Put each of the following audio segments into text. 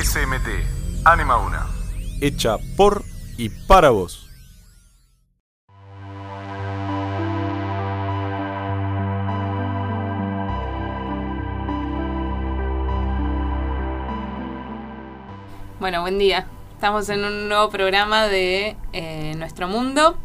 SMT, Anima Una. Hecha por y para vos. Bueno, buen día. Estamos en un nuevo programa de eh, Nuestro Mundo.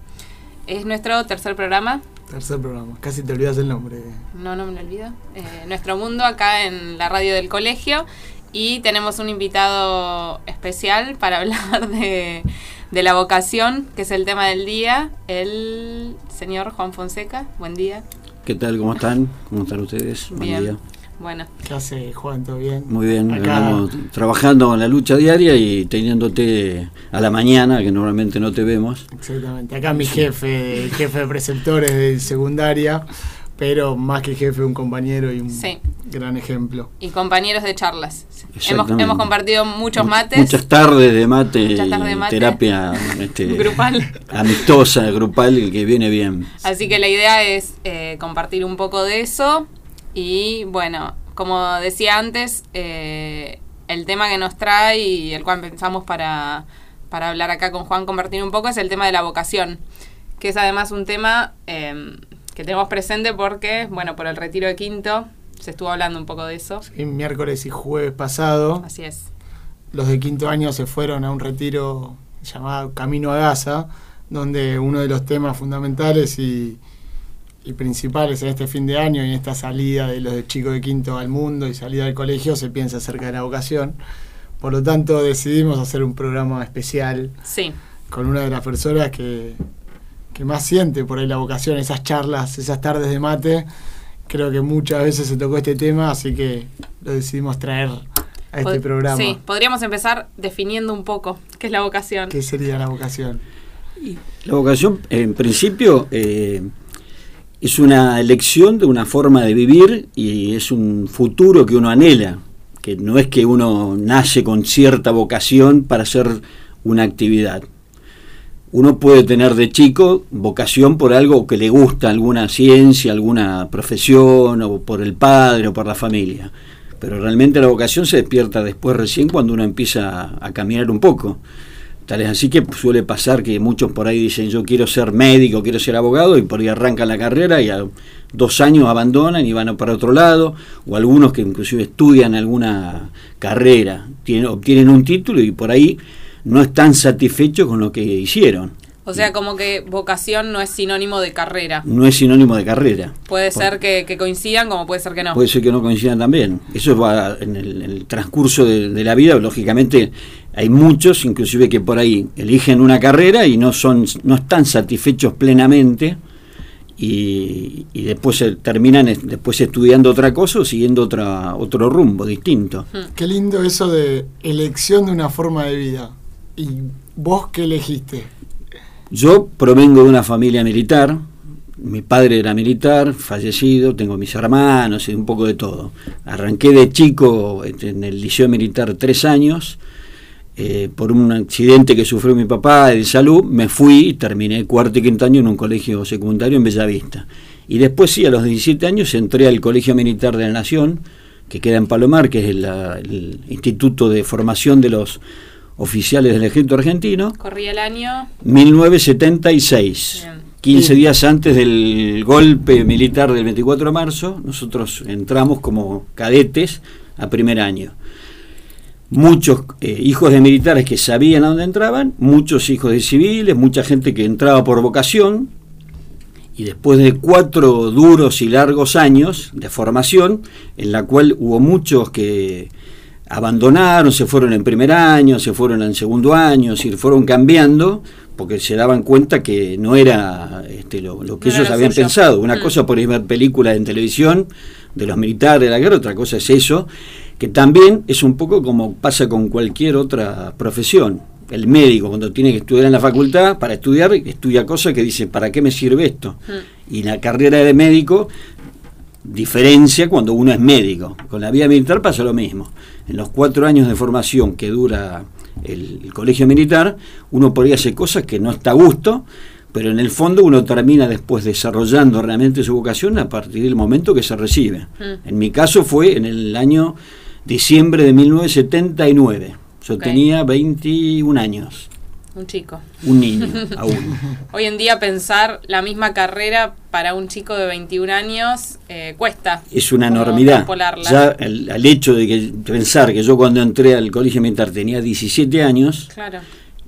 Es nuestro tercer programa. Tercer programa, casi te olvidas el nombre. No, no me lo olvido. Eh, nuestro Mundo acá en la radio del colegio. Y tenemos un invitado especial para hablar de, de la vocación, que es el tema del día, el señor Juan Fonseca. Buen día. ¿Qué tal? ¿Cómo están? ¿Cómo están ustedes? Buen Bien. día. Bueno, ¿Qué hace Juan? ¿Todo bien? Muy bien, Acá- andamos trabajando en la lucha diaria y teniéndote a la mañana, que normalmente no te vemos. Exactamente. Acá mi jefe, jefe de preceptores de secundaria, pero más que jefe, un compañero y un Sí. gran ejemplo. y compañeros de charlas. Hemos, compartido muchos Mu- mates. Muchas tardes de mate, Muchas tardes de y mate. terapia este, Grupal. amistosa, grupal, que viene bien. Así que la idea es eh, compartir un poco de eso y bueno, como decía antes, eh, el tema que nos trae y el cual pensamos para, para hablar acá con Juan, compartir un poco, es el tema de la vocación, que es además un tema eh, que tenemos presente porque, bueno, por el retiro de quinto se estuvo hablando un poco de eso. Y miércoles y jueves pasado, Así es. los de quinto año se fueron a un retiro llamado Camino a Gaza, donde uno de los temas fundamentales y, y principales en este fin de año y en esta salida de los de chicos de quinto al mundo y salida del colegio se piensa acerca de la vocación. Por lo tanto, decidimos hacer un programa especial Sí, con una de las personas que, que más siente por ahí la vocación, esas charlas, esas tardes de mate. Creo que muchas veces se tocó este tema, así que lo decidimos traer a este Pod- programa. Sí, podríamos empezar definiendo un poco qué es la vocación. ¿Qué sería la vocación? La vocación, en principio, eh, es una elección de una forma de vivir y es un futuro que uno anhela, que no es que uno nace con cierta vocación para hacer una actividad. Uno puede tener de chico vocación por algo que le gusta, alguna ciencia, alguna profesión, o por el padre o por la familia. Pero realmente la vocación se despierta después recién cuando uno empieza a, caminar un poco. Tal es así que suele pasar que muchos por ahí dicen yo quiero ser médico, quiero ser abogado y por ahí arrancan la carrera y a dos años abandonan y van para otro lado, o algunos que inclusive estudian alguna carrera, tienen, obtienen un título y por ahí no están satisfechos con lo que hicieron. O sea, como que vocación no es sinónimo de carrera. No es sinónimo de carrera. Puede Por- ser que, que coincidan como puede ser que no. Puede ser que no coincidan también. Eso va en el, en el transcurso de, de la vida. Lógicamente, hay muchos, inclusive que por ahí eligen una carrera y no son, no están satisfechos plenamente y, y después se terminan es- después estudiando otra cosa o siguiendo otra, otro rumbo distinto. Qué lindo eso de elección de una forma de vida. ¿Y vos qué elegiste? Yo provengo de una familia militar, mi padre era militar, fallecido, tengo mis hermanos y un poco de todo. Arranqué de chico este, en el liceo militar tres años, eh, por un accidente que sufrió mi papá de salud, me fui y terminé cuarto y quinto año en un colegio secundario en Bellavista. Y después sí, a los 17 años entré al Colegio Militar de la Nación, que queda en Palomar, que es el, Instituto de Formación de los Oficiales del Ejército Argentino. Corría el año. 1976. Bien. 15 días antes del golpe militar del 24 de marzo, nosotros entramos como cadetes a primer año. Muchos eh, hijos de militares que sabían a dónde entraban, muchos hijos de civiles, mucha gente que entraba por vocación, y después de cuatro duros y largos años de formación, en la cual hubo muchos que abandonaron, se fueron en primer año, se fueron en segundo año, se fueron cambiando, porque se daban cuenta que no era este, lo, lo que No ellos lo habían suyo. pensado. Una Mm. cosa por ver películas en televisión de los militares de la guerra, otra cosa es eso, que también es un poco como pasa con cualquier otra profesión. El médico cuando tiene que estudiar en la facultad, para estudiar, estudia cosas que dice, ¿para qué me sirve esto? Mm. Y la carrera de médico diferencia cuando uno es médico. Con la vida militar pasa lo mismo. En los cuatro años de formación que dura el, el colegio militar, uno podría hacer cosas que no está a gusto, pero en el fondo uno termina después desarrollando realmente su vocación a partir del momento que se recibe. Mm. En mi caso fue en el año diciembre de 1979. Yo tenía 21 años, Un chico. un niño aún. Hoy en día pensar la misma carrera para un chico de 21 años eh, cuesta. Es una enormidad. Ya el, al hecho de que pensar que yo cuando entré al colegio militar tenía 17 años, Claro.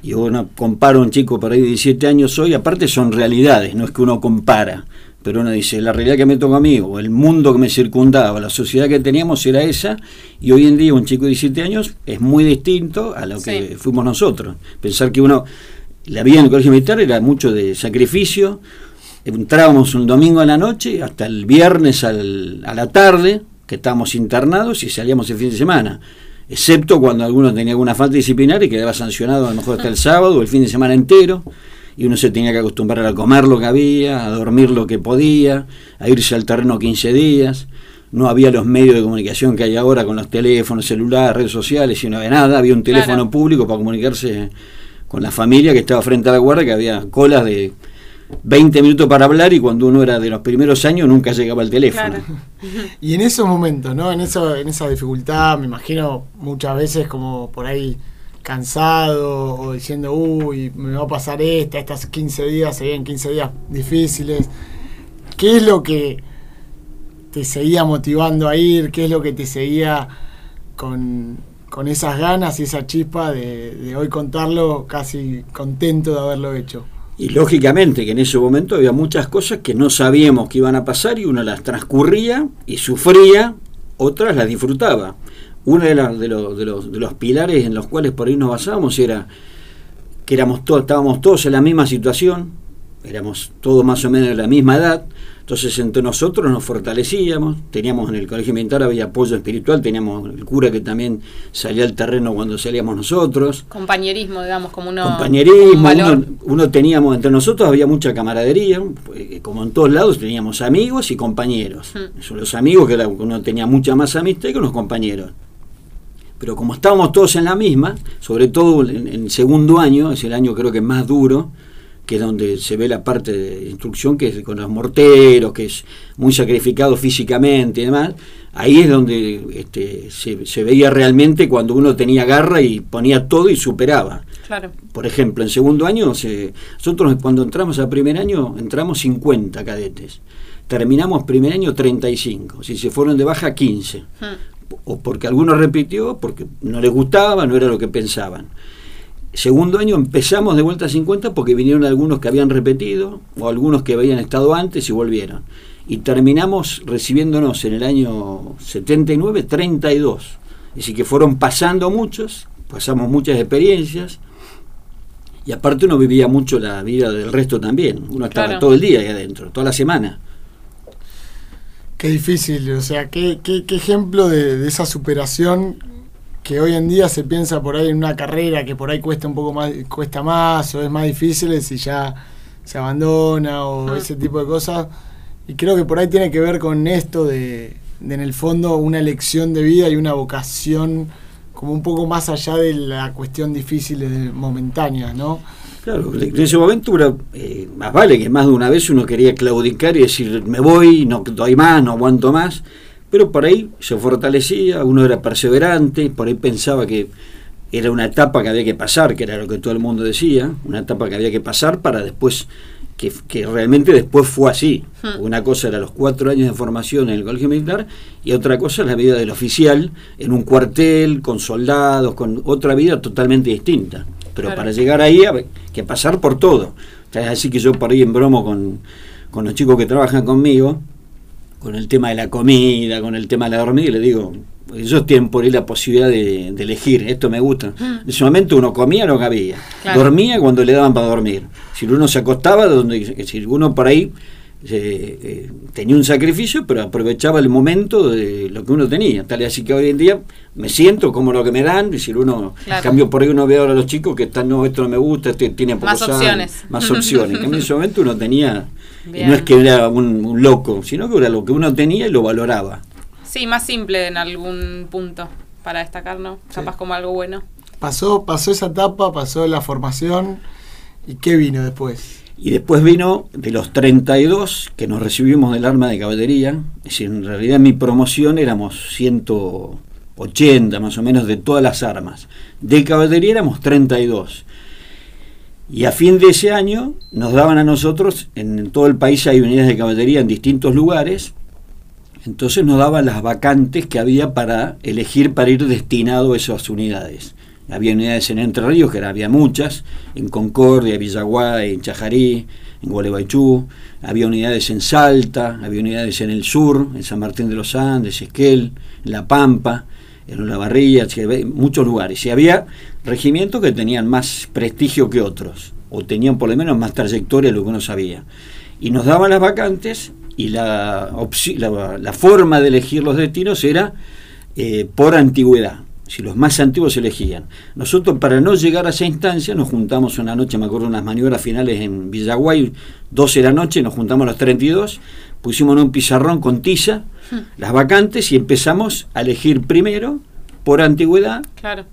y uno compara a un chico por ahí de 17 años hoy, aparte son realidades, no es que uno compara, pero uno dice, la realidad que me tocó a mí, o el mundo que me circundaba, la sociedad que teníamos era esa, y hoy en día un chico de 17 años es muy distinto a lo que Sí. fuimos nosotros. Pensar que uno, la vida en el colegio militar era mucho de sacrificio, entrábamos un domingo a la noche hasta el viernes al- a la tarde, que estábamos internados y salíamos el fin de semana. Excepto cuando alguno tenía alguna falta disciplinaria y quedaba sancionado a lo mejor hasta el sábado o el fin de semana entero. Y uno se tenía que acostumbrar a comer lo que había, a dormir lo que podía, a irse al terreno 15 días. No había los medios de comunicación que hay ahora con los teléfonos celulares, redes sociales, y no había nada. Había un teléfono Claro. público para comunicarse con la familia que estaba frente a la guardia, que había colas de 20 minutos para hablar y cuando uno era de los primeros años nunca llegaba el teléfono. Claro. Y en esos momentos, ¿no? En, eso, en esa dificultad, me imagino muchas veces como por ahí cansado o diciendo, uy, me va a pasar esta, estas 15 días, se vienen 15 días difíciles. ¿Qué es lo que te seguía motivando a ir? ¿Qué es lo que te seguía con, con esas ganas y esa chispa de, de hoy contarlo casi contento de haberlo hecho? Y lógicamente que en ese momento había muchas cosas que no sabíamos que iban a pasar y uno las transcurría y sufría, otras las disfrutaba. Uno de, las- de los, de, los, de los pilares en los cuales por ahí nos basábamos era que éramos todos, estábamos todos en la misma situación, éramos todos más o menos de la misma edad, entonces entre nosotros nos fortalecíamos, teníamos en el colegio militar había apoyo espiritual, teníamos el cura que también salía al terreno cuando salíamos nosotros, Compañerismo, digamos, como uno. compañerismo, un valor. uno, uno teníamos, entre nosotros había mucha camaradería, pues, como en todos lados teníamos amigos y compañeros. Mm. Son los amigos que era- uno tenía mucha más amistad que los compañeros. Pero como estábamos todos en la misma, sobre todo en, en segundo año, es el año creo que más duro, que es donde se ve la parte de instrucción, que es con los morteros, que es muy sacrificado físicamente y demás, ahí es donde este, se, se veía realmente cuando uno tenía garra y ponía todo y superaba. Claro. Por ejemplo, en segundo año, se- nosotros cuando entramos a primer año, entramos 50 cadetes. Terminamos primer año 35. Si se fueron de baja, 15. Mm. O porque alguno repitió, porque no les gustaba, no era lo que pensaban. Segundo año empezamos de vuelta a 50 porque vinieron algunos que habían repetido o algunos que habían estado antes y volvieron. Y terminamos recibiéndonos en el año 79 32. Es decir, que fueron pasando muchos, pasamos muchas experiencias. Y aparte uno vivía mucho la vida del resto también. Uno estaba Claro. todo el día ahí adentro, toda la semana. Qué difícil, o sea, qué, qué, qué ejemplo de, de esa superación que hoy en día se piensa por ahí en una carrera que por ahí cuesta un poco más, cuesta más o es más difícil si ya se abandona o Ah. ese tipo de cosas. Y creo que por ahí tiene que ver con esto de, de en el fondo una elección de vida y una vocación como un poco más allá de la cuestión difícil de momentánea, ¿no? Claro, en ese momento era, eh, más vale que más de una vez uno quería claudicar y decir me voy, no doy más, no aguanto más, pero por ahí se fortalecía, uno era perseverante, por ahí pensaba que era una etapa que había que pasar, que era lo que todo el mundo decía, una etapa que había que pasar para después, que, que realmente después fue así. Hmm. Una cosa era los cuatro años de formación en el colegio militar y otra cosa la vida del oficial en un cuartel, con soldados, con otra vida totalmente distinta. Pero Claro. para llegar ahí hay que pasar por todo. O sea, así que yo por ahí en bromo con, con los chicos que trabajan conmigo, con el tema de la comida, con el tema de la dormida, y le digo, ellos tienen por ahí la posibilidad de, de elegir, esto me gusta. En ese momento uno comía lo que había, Claro. dormía cuando le daban para dormir. Si uno se acostaba, donde, si uno por ahí eh, eh, tenía un sacrificio, pero aprovechaba el momento de lo que uno tenía. Tal y así que hoy en día me siento como lo que me dan, y si uno, Claro. cambio por ahí uno ve ahora a los chicos que están, no, esto no me gusta, este tiene poco Más sal, opciones. más opciones. En cambio, en ese momento uno tenía, Bien. no es que era un, un loco, sino que era lo que uno tenía y lo valoraba. Sí, más simple en algún punto para destacar, ¿no? Capaz como algo bueno. Pasó, pasó esa etapa, pasó la formación y qué vino después. Y después vino de los 32 que nos recibimos del arma de caballería, es decir, en realidad en mi promoción éramos 80 más o menos de todas las armas. De caballería éramos 32. Y a fin de ese año nos daban a nosotros, en todo el país hay unidades de caballería en distintos lugares, entonces nos daban las vacantes que había para elegir para ir destinado a esas unidades. Había unidades en Entre Ríos, que había muchas, en Concordia, Villaguay, en Chajarí, en Gualeguaychú, había unidades en Salta, había unidades en el sur, en San Martín de los Andes, Esquel, en La Pampa, en La Barrilla, muchos lugares. Y había regimientos que tenían más prestigio que otros, o tenían por lo menos más trayectoria de lo que uno sabía. Y nos daban las vacantes y la, la, forma de elegir los destinos era eh, por antigüedad. Si los más antiguos elegían. Nosotros, para no llegar a esa instancia, nos juntamos una noche, me acuerdo, unas maniobras finales en Villaguay, 12 de la noche, nos juntamos a los 32, pusimos en un pizarrón con tiza hmm. las vacantes y empezamos a elegir primero por antigüedad. Claro.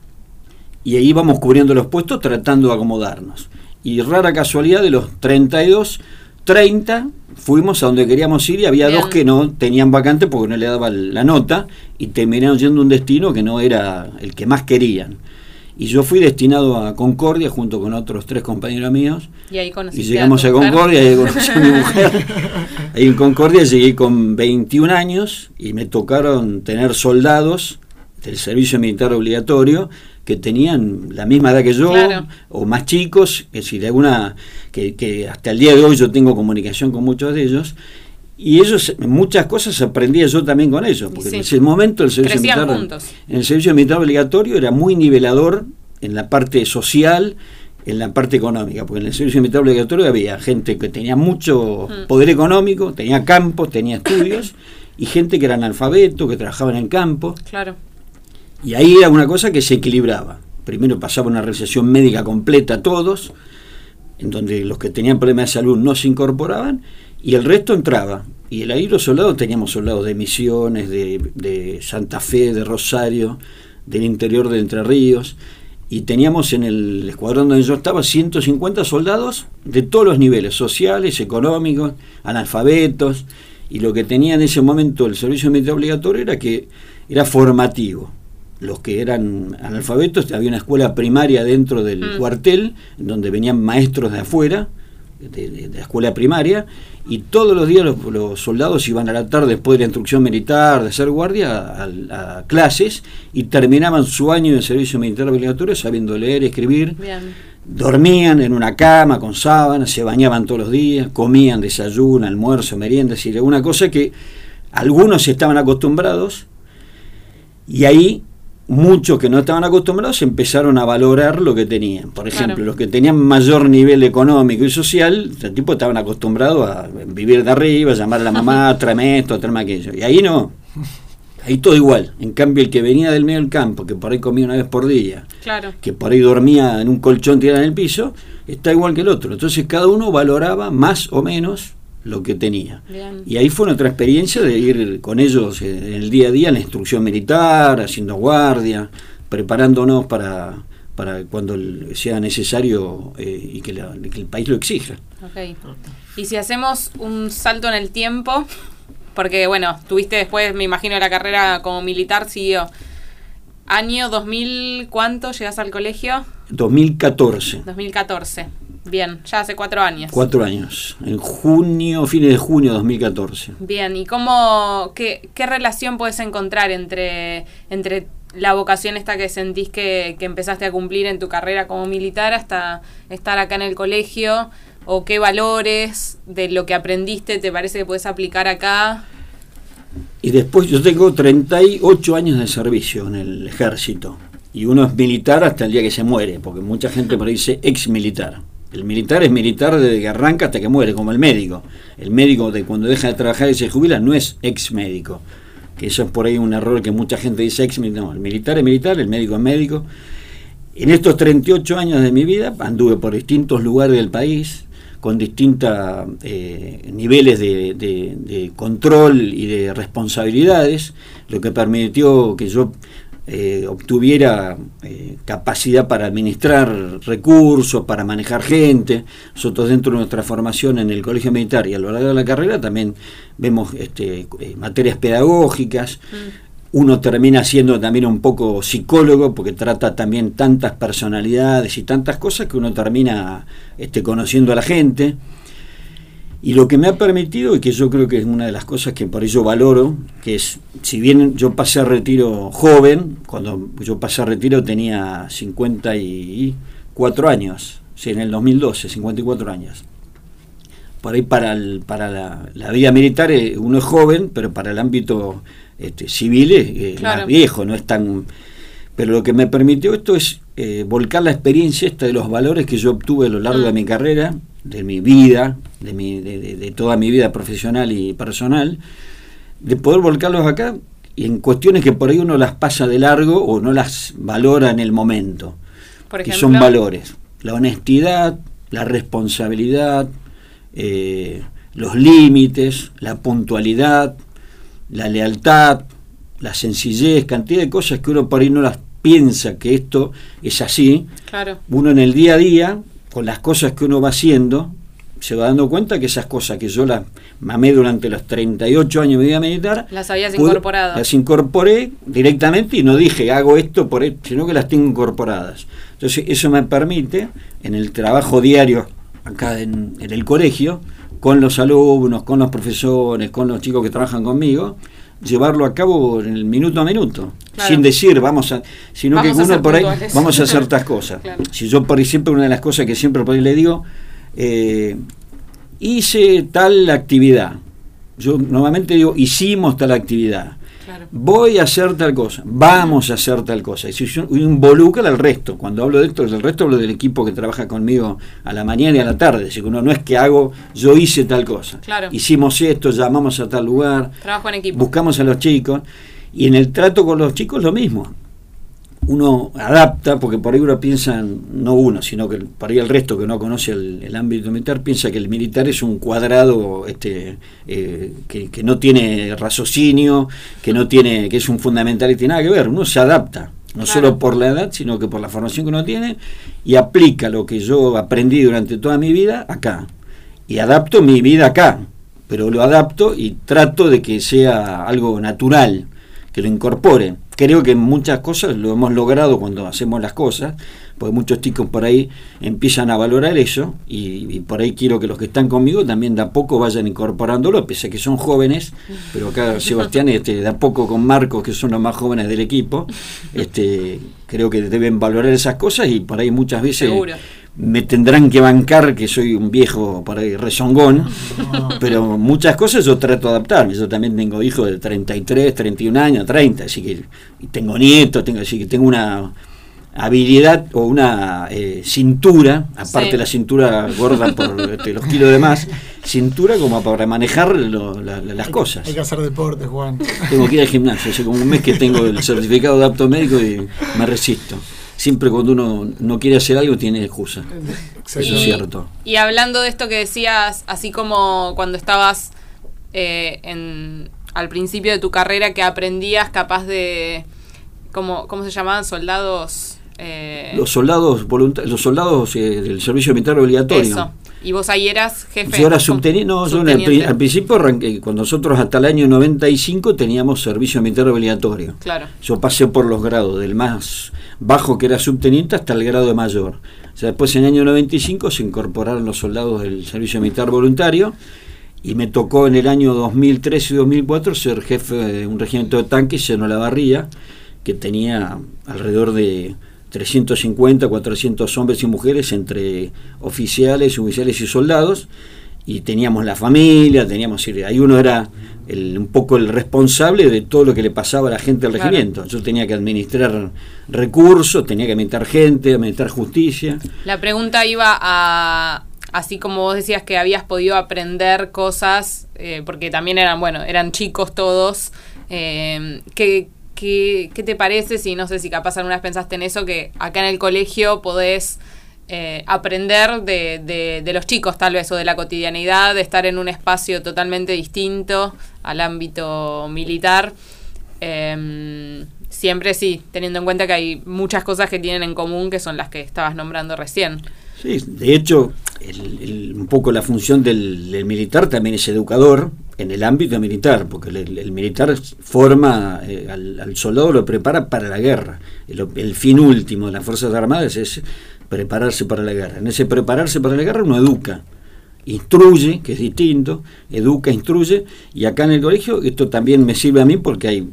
Y ahí vamos cubriendo los puestos tratando de acomodarnos. Y rara casualidad, de los 32, 30 fuimos a donde queríamos ir y había dos que no tenían vacante porque no le daban la nota y terminaron yendo a un destino que no era el que más querían. Y yo fui destinado a Concordia junto con otros tres compañeros míos. Y ahí Y llegamos a, Concordia y ahí conocí a mi mujer. Ahí en Concordia llegué con 21 años y me tocaron tener soldados del servicio militar obligatorio que tenían la misma edad que yo o más chicos, es decir, alguna que, que hasta el día de hoy yo tengo comunicación con muchos de ellos y ellos muchas cosas aprendía yo también con ellos porque en ese momento el servicio militar el servicio militar obligatorio era muy nivelador en la parte social en la parte económica porque en el servicio militar obligatorio había gente que tenía mucho mm. poder económico tenía campos tenía estudios y gente que era analfabeto que trabajaba en el campo. Claro y ahí era una cosa que se equilibraba. Primero pasaba una realización médica completa a todos, en donde los que tenían problemas de salud no se incorporaban, y el resto entraba. Y ahí los soldados teníamos soldados de Misiones, de, Santa Fe, de Rosario, del interior de Entre Ríos, y teníamos en el escuadrón donde yo estaba 150 soldados de todos los niveles, sociales, económicos, analfabetos, y lo que tenía en ese momento el servicio militar obligatorio era que era formativo los que eran analfabetos, había una escuela primaria dentro del mm. cuartel, donde venían maestros de afuera, de, la escuela primaria, y todos los días los, soldados iban a la tarde después de la instrucción militar, de ser guardia, a, clases, y terminaban su año de servicio militar obligatorio sabiendo leer, escribir. Dormían en una cama con sábanas, se bañaban todos los días, comían desayuno, almuerzo, merienda, es decir, una cosa que algunos estaban acostumbrados y ahí muchos que no estaban acostumbrados empezaron a valorar lo que tenían. Por ejemplo, los que tenían mayor nivel económico y social, este tipo estaban acostumbrados a vivir de arriba, llamar a la mamá, tráeme esto, tráeme aquello. Y ahí no. Ahí todo igual. En cambio, el que venía del medio del campo, que por ahí comía una vez por día, que por ahí dormía en un colchón tirado en el piso, está igual que el otro. Entonces cada uno valoraba más o menos lo que tenía. Y ahí fue nuestra experiencia de ir con ellos en el día a día en la instrucción militar, haciendo guardia, preparándonos para, para cuando sea necesario eh, y que, el país lo exija. Y si hacemos un salto en el tiempo, porque bueno, tuviste después, me imagino, la carrera como militar, siguió. Año 2000, ¿cuánto llegas al colegio? 2014. 2014. Bien, ya hace cuatro años. Cuatro años, en junio, fines de junio de 2014. Bien, ¿y cómo, qué, qué relación puedes encontrar entre, entre la vocación esta que sentís que, que empezaste a cumplir en tu carrera como militar hasta estar acá en el colegio? ¿O qué valores de lo que aprendiste te parece que puedes aplicar acá? Y después yo tengo 38 años de servicio en el ejército. Y uno es militar hasta el día que se muere, porque mucha gente me dice ex militar. El militar es militar desde que arranca hasta que muere, como el médico. El médico de cuando deja de trabajar y se jubila no es ex médico. Que eso es por ahí un error que mucha gente dice ex militar. No, el militar es militar, el médico es médico. En estos 38 años de mi vida anduve por distintos lugares del país, con distintos eh, niveles de, de, control y de responsabilidades, lo que permitió que yo eh, obtuviera eh, capacidad para administrar recursos, para manejar gente. Nosotros dentro de nuestra formación en el Colegio Militar y a lo largo de la carrera también vemos este, eh, materias pedagógicas. Mm. uno termina siendo también un poco psicólogo porque trata también tantas personalidades y tantas cosas que uno termina este, conociendo a la gente. Y lo que me ha permitido, y que yo creo que es una de las cosas que por ello valoro, que es, si bien yo pasé a retiro joven, cuando yo pasé a retiro tenía 54 años, sí, en el 2012, 54 años. Por ahí para, para la, vida militar eh, uno es joven, pero para el ámbito este, civil es más viejo, no es tan... Pero lo que me permitió esto es eh, volcar la experiencia esta de los valores que yo obtuve a lo largo de mm. mi carrera, de mi vida, de, mi, de, toda mi vida profesional y personal, de poder volcarlos acá en cuestiones que por ahí uno las pasa de largo o no las valora en el momento, que son valores. La honestidad, la responsabilidad, eh, los límites, la puntualidad, la lealtad, la sencillez, cantidad de cosas que uno por ahí no las piensa que esto es así. Claro. Uno en el día a día con las cosas que uno va haciendo, se va dando cuenta que esas cosas que yo las mamé durante los 38 años de mi vida militar, las habías incorporado. Las incorporé directamente y no dije hago esto por esto, sino que las tengo incorporadas. Entonces eso me permite en el trabajo diario acá en, el colegio, con los alumnos, con los profesores, con los chicos que trabajan conmigo, llevarlo a cabo en el minuto a minuto, sin decir vamos a, sino que uno por ahí vamos a hacer estas cosas. Si yo por ejemplo una de las cosas que siempre por ahí le digo, eh, hice tal actividad, yo normalmente digo hicimos tal actividad, Voy a hacer tal cosa, vamos a hacer tal cosa. Y si involucra al resto. Cuando hablo de esto, del resto hablo del equipo que trabaja conmigo a la mañana y a la tarde. Si uno no es que hago, yo hice tal cosa. Hicimos esto, llamamos a tal lugar. Trabajo en equipo. Buscamos a los chicos. Y en el trato con los chicos lo mismo uno adapta, porque por ahí uno piensa, no uno, sino que por ahí el resto que no conoce el, ámbito militar, piensa que el militar es un cuadrado este, eh, que, no tiene raciocinio, que no tiene, que es un fundamental y tiene nada que ver, uno se adapta, no solo por la edad, sino que por la formación que uno tiene, y aplica lo que yo aprendí durante toda mi vida acá. Y adapto mi vida acá, pero lo adapto y trato de que sea algo natural, que lo incorpore. Creo que muchas cosas lo hemos logrado cuando hacemos las cosas, porque muchos chicos por ahí empiezan a valorar eso y, por ahí quiero que los que están conmigo también de a poco vayan incorporándolo, pese a que son jóvenes, pero acá Sebastián este, de a poco con Marcos, que son los más jóvenes del equipo, este, creo que deben valorar esas cosas y por ahí muchas veces me tendrán que bancar que soy un viejo por ahí rezongón, pero muchas cosas yo trato de adaptarme. Yo también tengo hijos de 33, 31 años, 30, así que tengo nietos, tengo, así que tengo una habilidad o una eh, cintura, aparte de la cintura gorda por este, los kilos de más, cintura como para manejar las cosas. Hay que hacer deporte, Juan. Tengo que ir al gimnasio, hace como un mes que tengo el certificado de apto médico y me resisto siempre cuando uno no quiere hacer algo tiene excusa. Eso es cierto. Y hablando de esto que decías, así como cuando estabas eh, en, al principio de tu carrera que aprendías capaz de, ¿cómo, cómo se llamaban? Soldados... Eh, los soldados los soldados eh, del servicio militar obligatorio. Eso. ¿Y vos ahí eras jefe? Yo era subteniente. No, yo al principio arranqué, cuando nosotros hasta el año 95 teníamos servicio militar obligatorio. Claro. Yo pasé por los grados, del más bajo que era subteniente hasta el grado de mayor. O sea, después en el año 95 se incorporaron los soldados del servicio militar voluntario y me tocó en el año 2003 y 2004 ser jefe de un regimiento de tanques en Olavarría que tenía alrededor de 350, 400 hombres y mujeres entre oficiales, oficiales y soldados, y teníamos la familia, teníamos, ahí uno era un poco el responsable de todo lo que le pasaba a la gente del regimiento. Yo tenía que administrar recursos, tenía que administrar gente, administrar justicia. La pregunta iba a, así como vos decías que habías podido aprender cosas, eh, porque también eran, bueno, eran chicos todos, eh, que ¿Qué, te parece si, no sé si capaz alguna vez pensaste en eso, que acá en el colegio podés eh, aprender de, de, los chicos tal vez o de la cotidianidad, de estar en un espacio totalmente distinto al ámbito militar? Em, siempre sí, teniendo en cuenta que hay muchas cosas que tienen en común que son las que estabas nombrando recién. Sí, de hecho, un poco la función del, militar también es educador, en el ámbito militar, porque el, el militar forma eh, al, soldado, lo prepara para la guerra. El, el, fin último de las Fuerzas Armadas es prepararse para la guerra. En ese prepararse para la guerra uno educa, instruye, que es distinto, educa, instruye, y acá en el colegio esto también me sirve a mí porque hay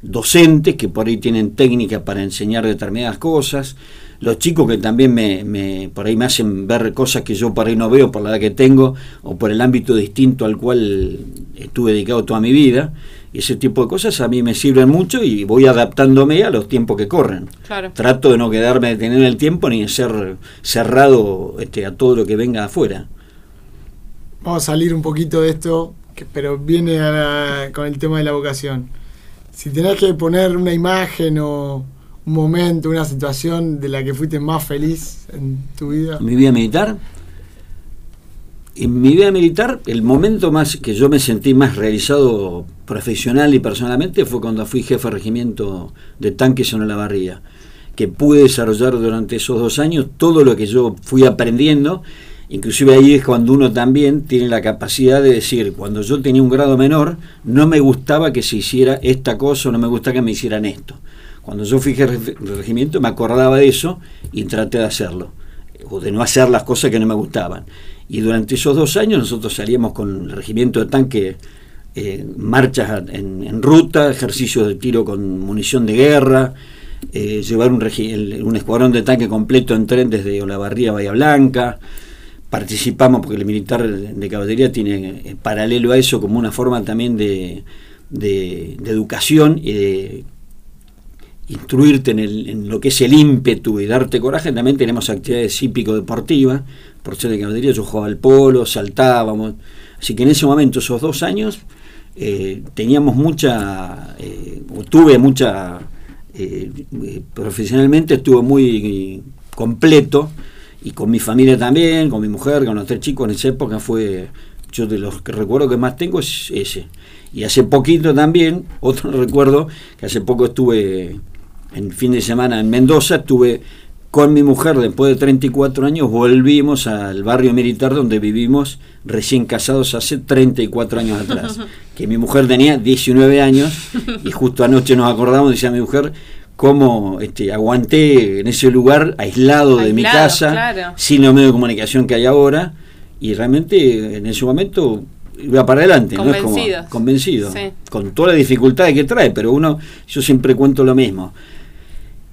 docentes que por ahí tienen técnicas para enseñar determinadas cosas, los chicos que también me, me, por ahí me hacen ver cosas que yo por ahí no veo por la edad que tengo o por el ámbito distinto al cual estuve dedicado toda mi vida. Ese tipo de cosas a mí me sirven mucho y voy adaptándome a los tiempos que corren. Claro. Trato de no quedarme de tener el tiempo ni de ser cerrado este, a todo lo que venga afuera. Vamos a salir un poquito de esto, que, pero viene la, con el tema de la vocación. Si tenés que poner una imagen o un momento, una situación de la que fuiste más feliz en tu vida. ¿Mi vida militar? En mi vida militar, el momento más que yo me sentí más realizado profesional y personalmente fue cuando fui jefe de regimiento de tanques en la barría, que pude desarrollar durante esos dos años todo lo que yo fui aprendiendo. Inclusive ahí es cuando uno también tiene la capacidad de decir, cuando yo tenía un grado menor, no me gustaba que se hiciera esta cosa no me gustaba que me hicieran esto. Cuando yo fui jefe de regimiento me acordaba de eso y traté de hacerlo, o de no hacer las cosas que no me gustaban. Y durante esos dos años nosotros salíamos con el regimiento de tanque, eh, marchas en, ruta, ejercicios de tiro con munición de guerra, eh, llevar un, un, escuadrón de tanque completo en tren desde Olavarría a Bahía Blanca. Participamos porque el militar de caballería tiene eh, paralelo a eso como una forma también de, de, educación y de instruirte en, el, lo que es el ímpetu y darte coraje, también tenemos actividades hípico-deportivas, por ser de caballería yo jugaba al polo, saltábamos, así que en ese momento, esos dos años, eh, teníamos mucha, eh, tuve mucha, eh, profesionalmente estuve muy completo, y con mi familia también, con mi mujer, con los tres chicos en esa época fue, yo de los que recuerdo que más tengo es ese. Y hace poquito también, otro recuerdo, que hace poco estuve en fin de semana en Mendoza, estuve con mi mujer después de 34 años, volvimos al barrio militar donde vivimos recién casados hace 34 años atrás. Que mi mujer tenía 19 años y justo anoche nos acordamos, decía mi mujer, cómo este, aguanté en ese lugar aislado, aislado de mi casa, claro. sin los medios de comunicación que hay ahora, y realmente en ese momento iba para adelante, ¿no? Es como convencido, sí. con todas las dificultades que trae, pero uno, yo siempre cuento lo mismo.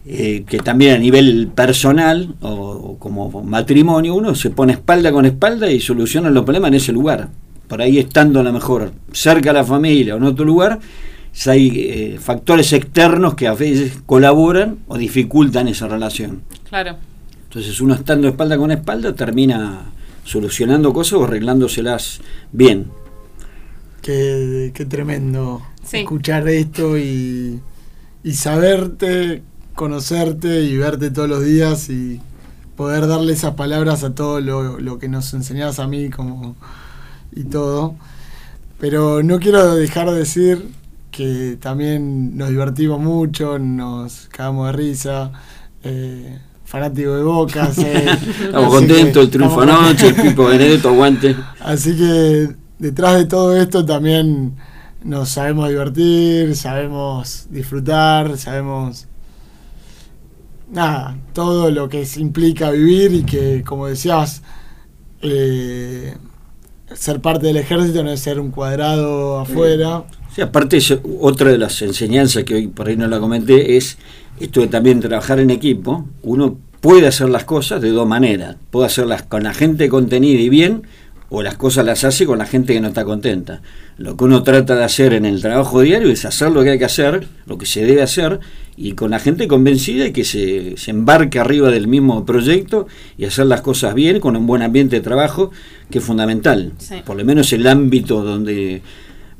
Eh, que también a nivel personal o, o, como matrimonio uno se pone espalda con espalda y soluciona los problemas en ese lugar. Por ahí estando a lo mejor cerca de la familia o en otro lugar, hay eh, factores externos que a veces colaboran o dificultan esa relación. Claro. Entonces uno estando espalda con espalda termina solucionando cosas o arreglándoselas bien. Qué, qué tremendo Sí. escuchar esto y, y saberte, conocerte y verte todos los días y poder darle esas palabras a todo lo, lo que nos enseñabas a mí como y todo. Pero no quiero dejar de decir que también nos divertimos mucho, nos cagamos de risa. Eh, fanático de Boca. Estamos contentos, el triunfo anoche, el Pipo Benedetto, aguante. Así que detrás de todo esto también nos sabemos divertir, sabemos disfrutar, sabemos nada, todo lo que implica vivir y que, como decías, eh, ser parte del ejército no es ser un cuadrado afuera. Sí, aparte, otra de las enseñanzas que hoy por ahí no la comenté es esto de también trabajar en equipo. Uno puede hacer las cosas de dos maneras. Puede hacerlas con la gente contenida y bien, o las cosas las hace con la gente que no está contenta. Lo que uno trata de hacer en el trabajo diario es hacer lo que hay que hacer, lo que se debe hacer, y con la gente convencida y que se, se embarque arriba del mismo proyecto y hacer las cosas bien, con un buen ambiente de trabajo, que es fundamental. Sí. Por lo menos el ámbito donde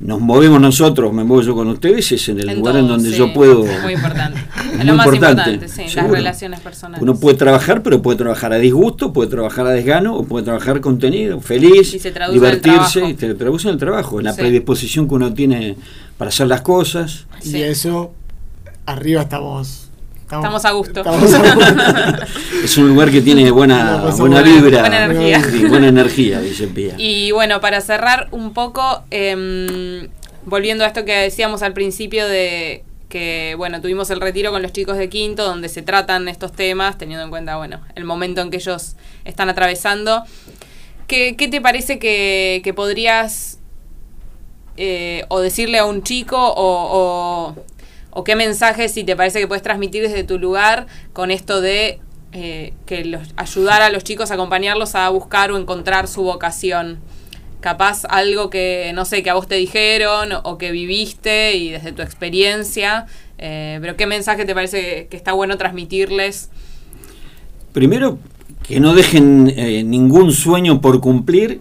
nos movemos nosotros, me muevo yo con ustedes, es en el En lugar todo, en donde sí. yo puedo... Muy importante. Es lo muy más importante, importante, sí, las relaciones personales. Uno puede trabajar, pero puede trabajar a disgusto, puede trabajar a desgano, o puede trabajar contenido, feliz, Y se traduce en el divertirse, trabajo. y te traduce en el trabajo, en la Sí. predisposición que uno tiene para hacer las cosas. Y eso, arriba estamos Estamos a gusto. estamos a gusto. Es un lugar que tiene buena, buena vibra. Buena energía. Sí, buena energía, dice Pía. Y bueno, para cerrar un poco, em, volviendo a esto que decíamos al principio de que, bueno, tuvimos el retiro con los chicos de quinto, donde se tratan estos temas, teniendo en cuenta, bueno, el momento en que ellos están atravesando. ¿Qué, qué te parece que, que podrías eh, o decirle a un chico o, o, o qué mensaje, si te parece que puedes transmitir desde tu lugar con esto de eh, que los, ayudar a los chicos, acompañarlos a buscar o encontrar su vocación? Capaz algo que, no sé, que a vos te dijeron o que viviste y desde tu experiencia, eh, pero qué mensaje te parece que, que está bueno transmitirles. Primero, que no dejen eh, ningún sueño por cumplir,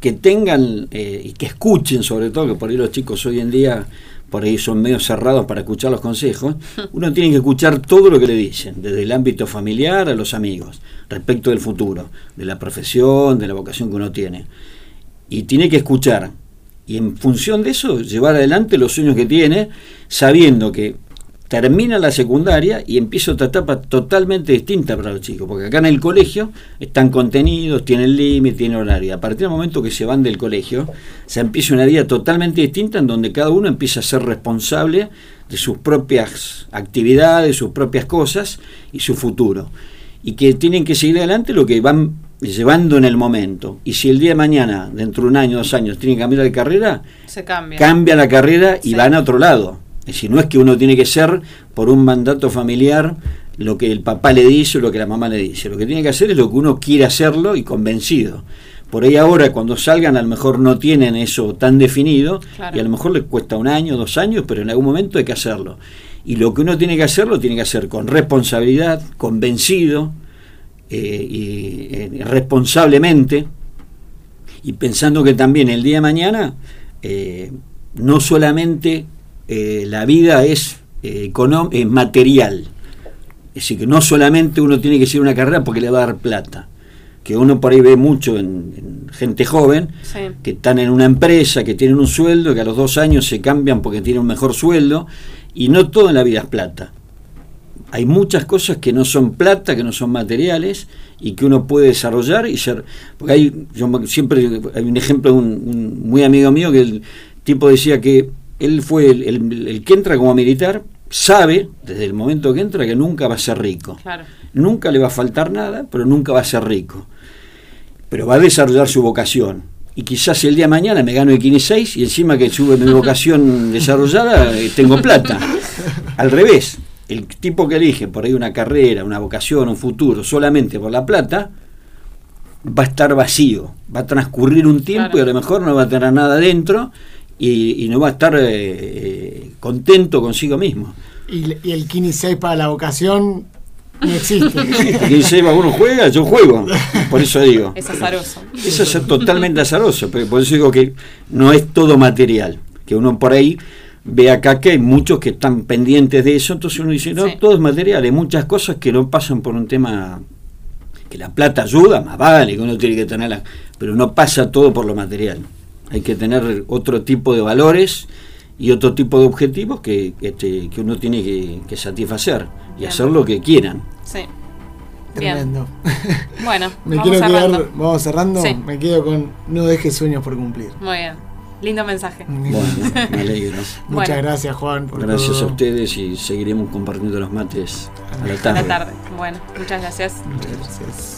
que tengan eh, y que escuchen, sobre todo, que por ahí los chicos hoy en día por ahí son medio cerrados para escuchar los consejos, uno tiene que escuchar todo lo que le dicen, desde el ámbito familiar a los amigos, respecto del futuro, de la profesión, de la vocación que uno tiene. Y tiene que escuchar, y en función de eso, llevar adelante los sueños que tiene, sabiendo que termina la secundaria y empieza otra etapa totalmente distinta para los chicos, porque acá en el colegio están contenidos, tienen límite, tienen horario. A partir del momento que se van del colegio, se empieza una vida totalmente distinta en donde cada uno empieza a ser responsable de sus propias actividades, sus propias cosas y su futuro. Y que tienen que seguir adelante lo que van llevando en el momento. Y si el día de mañana, dentro de un año, dos años, tienen que cambiar de carrera, Se cambia. cambia la carrera y Sí. van a otro lado. Es decir, no es que uno tiene que ser por un mandato familiar lo que el papá le dice o lo que la mamá le dice. Lo que tiene que hacer es lo que uno quiere hacerlo y convencido. Por ahí ahora cuando salgan a lo mejor no tienen eso tan definido Claro. y a lo mejor les cuesta un año, dos años, pero en algún momento hay que hacerlo. Y lo que uno tiene que hacer lo tiene que hacer con responsabilidad, convencido eh, y eh, responsablemente y pensando que también el día de mañana eh, no solamente eh, la vida es eh, eh, material, es decir, que no solamente uno tiene que seguir una carrera porque le va a dar plata, que uno por ahí ve mucho en, en gente joven, Sí. que están en una empresa, que tienen un sueldo, que a los dos años se cambian porque tienen un mejor sueldo, y no todo en la vida es plata. Hay muchas cosas que no son plata, que no son materiales, y que uno puede desarrollar y ser. Porque hay, yo siempre hay un ejemplo de un, un muy amigo mío que el tipo decía que él fue el, el- el que entra como militar, sabe desde el momento que entra que nunca va a ser rico. Claro. Nunca le va a faltar nada, pero nunca va a ser rico. Pero va a desarrollar su vocación. Y quizás el día de mañana me gano el 15 y encima que sube mi vocación desarrollada, eh, tengo plata. Al revés, el tipo que elige por ahí una carrera, una vocación, un futuro, solamente por la plata, va a estar vacío. Va a transcurrir un tiempo Claro. y a lo mejor no va a tener nada dentro y, y no va a estar eh, eh, contento consigo mismo. Y, y el Kini 6 para la vocación no existe. Y dice, uno juega, yo juego. Por eso digo. Es azaroso. Eso es totalmente azaroso, pero por eso digo que no es todo material, que uno por ahí ve acá que hay muchos que están pendientes de eso, entonces uno dice, no, Sí. todo es material, hay muchas cosas que no pasan por un tema que la plata ayuda, más vale, que uno tiene que tenerla, pero no pasa todo por lo material. Hay que tener otro tipo de valores y otro tipo de objetivos que, que, este, que uno tiene que, que satisfacer y Bien. hacer lo que quieran. Sí. Bien. Tremendo. Bueno, Me vamos quiero cerrando. quedar, vamos cerrando, Sí. me quedo con no dejes sueños por cumplir. Muy bien. Lindo mensaje. Bueno, me alegro. Muchas Bueno. gracias Juan por Gracias todo. a ustedes y seguiremos compartiendo los mates a la A tarde. la tarde. Bueno, muchas gracias. Muchas gracias.